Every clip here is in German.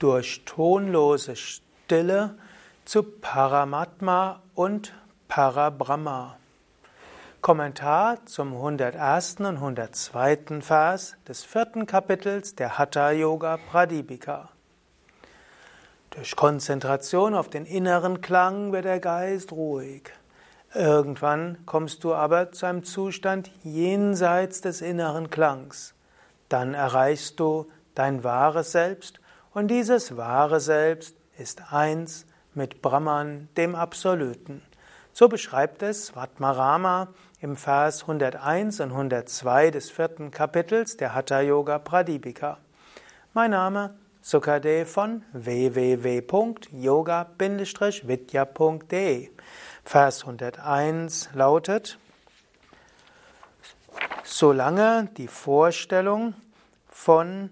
durch tonlose Stille zu Paramatma und Parabrahma. Kommentar zum 101. und 102. Vers des vierten Kapitels der Hatha Yoga Pradipika. Durch Konzentration auf den inneren Klang wird der Geist ruhig. Irgendwann kommst du aber zu einem Zustand jenseits des inneren Klangs. Dann erreichst du dein wahres Selbst und dieses wahre Selbst ist eins mit Brahman, dem Absoluten. So beschreibt es Vatmarama im Vers 101 und 102 des vierten Kapitels der Hatha Yoga Pradipika. Mein Name Sukade von www.yoga-vidya.de Vers 101 lautet, solange die Vorstellung von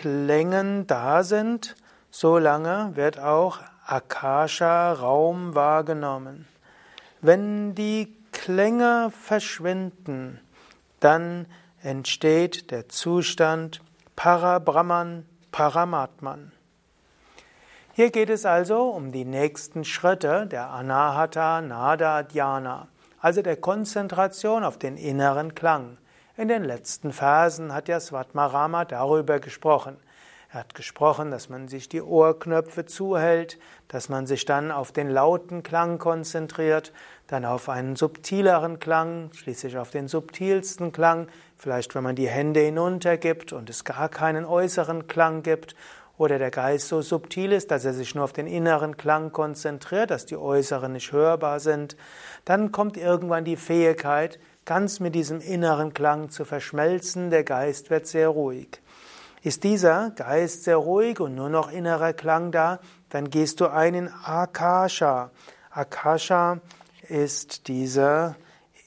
Klängen da sind, solange wird auch Akasha Raum wahrgenommen. Wenn die Klänge verschwinden, dann entsteht der Zustand Parabrahman, Paramatman. Hier geht es also um die nächsten Schritte der Anahata Nada Dhyana, also der Konzentration auf den inneren Klang. In den letzten Versen hat ja Svatmarama darüber gesprochen. Er hat gesprochen, dass man sich die Ohrknöpfe zuhält, dass man sich dann auf den lauten Klang konzentriert, dann auf einen subtileren Klang, schließlich auf den subtilsten Klang, vielleicht wenn man die Hände hinuntergibt und es gar keinen äußeren Klang gibt oder der Geist so subtil ist, dass er sich nur auf den inneren Klang konzentriert, dass die äußeren nicht hörbar sind, dann kommt irgendwann die Fähigkeit, ganz mit diesem inneren Klang zu verschmelzen, der Geist wird sehr ruhig. Ist dieser Geist sehr ruhig und nur noch innerer Klang da, dann gehst du ein in Akasha. Akasha ist diese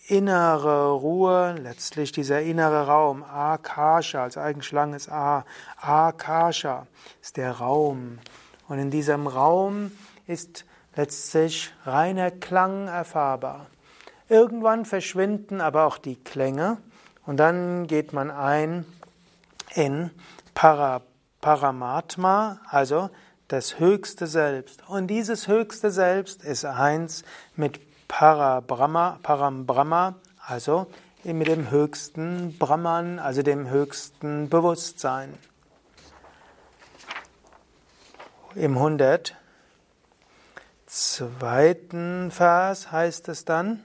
innere Ruhe, letztlich dieser innere Raum, Akasha, als ist A, Akasha ist der Raum. Und in diesem Raum ist letztlich reiner Klang erfahrbar. Irgendwann verschwinden aber auch die Klänge und dann geht man ein in Para, Paramatma, also das höchste Selbst. Und dieses höchste Selbst ist eins mit Parabrahma, Parambrahma, also mit dem höchsten Brahman, also dem höchsten Bewusstsein. Im 102. Vers heißt es dann,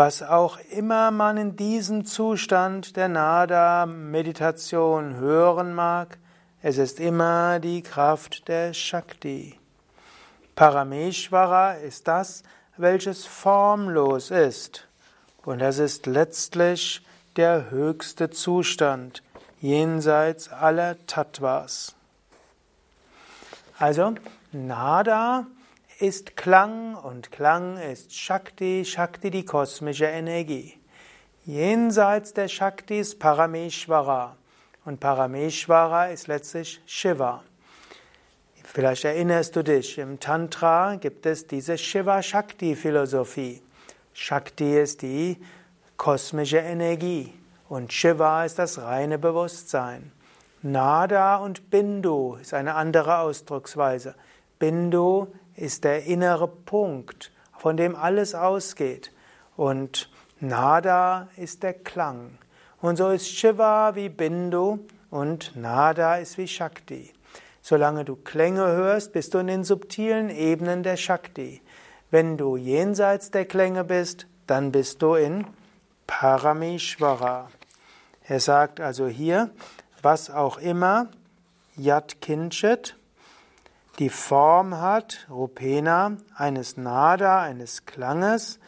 was auch immer man in diesem Zustand der Nada-Meditation hören mag, es ist immer die Kraft der Shakti. Parameshvara ist das, welches formlos ist. Und das ist letztlich der höchste Zustand jenseits aller Tattvas. Also, Nada ist Klang und Klang ist Shakti, Shakti die kosmische Energie. Jenseits der Shakti ist Parameshvara und Parameshvara ist letztlich Shiva. Vielleicht erinnerst du dich, im Tantra gibt es diese Shiva-Shakti-Philosophie. Shakti ist die kosmische Energie und Shiva ist das reine Bewusstsein. Nada und Bindu ist eine andere Ausdrucksweise. Bindu ist der innere Punkt, von dem alles ausgeht. Und Nada ist der Klang. Und so ist Shiva wie Bindu und Nada ist wie Shakti. Solange du Klänge hörst, bist du in den subtilen Ebenen der Shakti. Wenn du jenseits der Klänge bist, dann bist du in Parameshvara. Er sagt also hier, was auch immer Yat Kinchit die Form hat, Rupena, eines Nada, eines Klanges,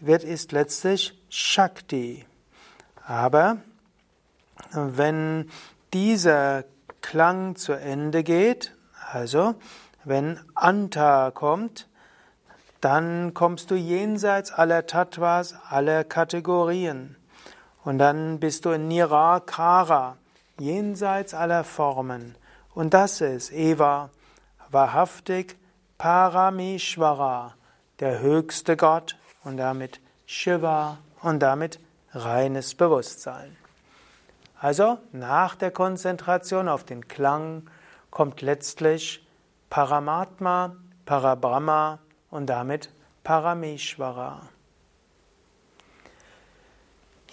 wird ist letztlich Shakti. Aber wenn dieser Klang zu Ende geht, also wenn Anta kommt, dann kommst du jenseits aller Tattvas, aller Kategorien. Und dann bist du in Nirakara, jenseits aller Formen. Und das ist Eva, wahrhaftig Parameshvara, der höchste Gott und damit Shiva und damit reines Bewusstsein. Also nach der Konzentration auf den Klang kommt letztlich Paramatma, Parabrahma und damit Parameshvara.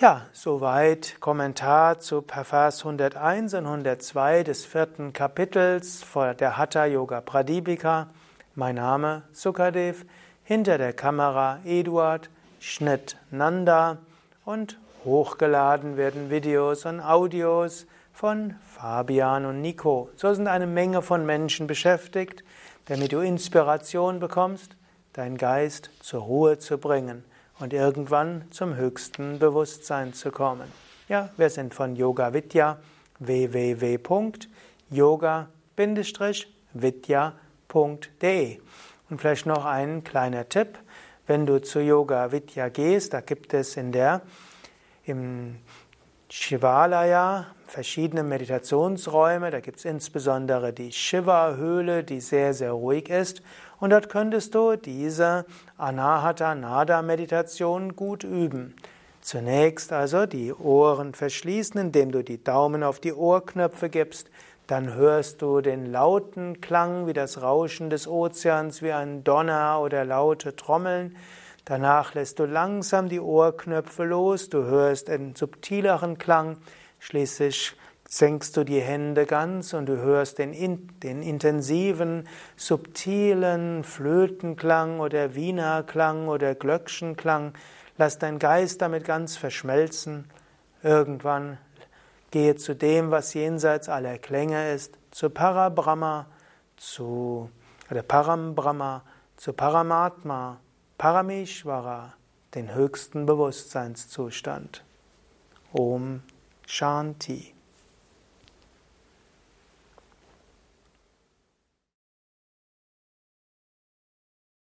Ja, soweit Kommentar zu Vers 101 und 102 des vierten Kapitels der Hatha Yoga Pradipika. Mein Name Sukadev, hinter der Kamera Eduard, Schnitt Nanda und hochgeladen werden Videos und Audios von Fabian und Nico. So sind eine Menge von Menschen beschäftigt, damit du Inspiration bekommst, deinen Geist zur Ruhe zu bringen und irgendwann zum höchsten Bewusstsein zu kommen. Ja, wir sind von Yoga Vidya www.yoga-vidya.de und vielleicht noch ein kleiner Tipp, wenn du zu Yoga Vidya gehst, da gibt es in der im Shivalaya verschiedene Meditationsräume. Da gibt es insbesondere die Shiva-Höhle, die sehr, sehr ruhig ist. Und dort könntest du diese Anahata Nada Meditation gut üben. Zunächst also die Ohren verschließen, indem du die Daumen auf die Ohrknöpfe gibst. Dann hörst du den lauten Klang wie das Rauschen des Ozeans, wie ein Donner oder laute Trommeln. Danach lässt du langsam die Ohrknöpfe los, du hörst einen subtileren Klang, schließlich senkst du die Hände ganz und du hörst den, den intensiven, subtilen Flötenklang oder Wienerklang oder Glöckchenklang. Lass dein Geist damit ganz verschmelzen. Irgendwann gehe zu dem, was jenseits aller Klänge ist, zu Parabrahma, zu oder Parambrahma, zu Paramatma Parameshvara, den höchsten Bewusstseinszustand. Om Shanti.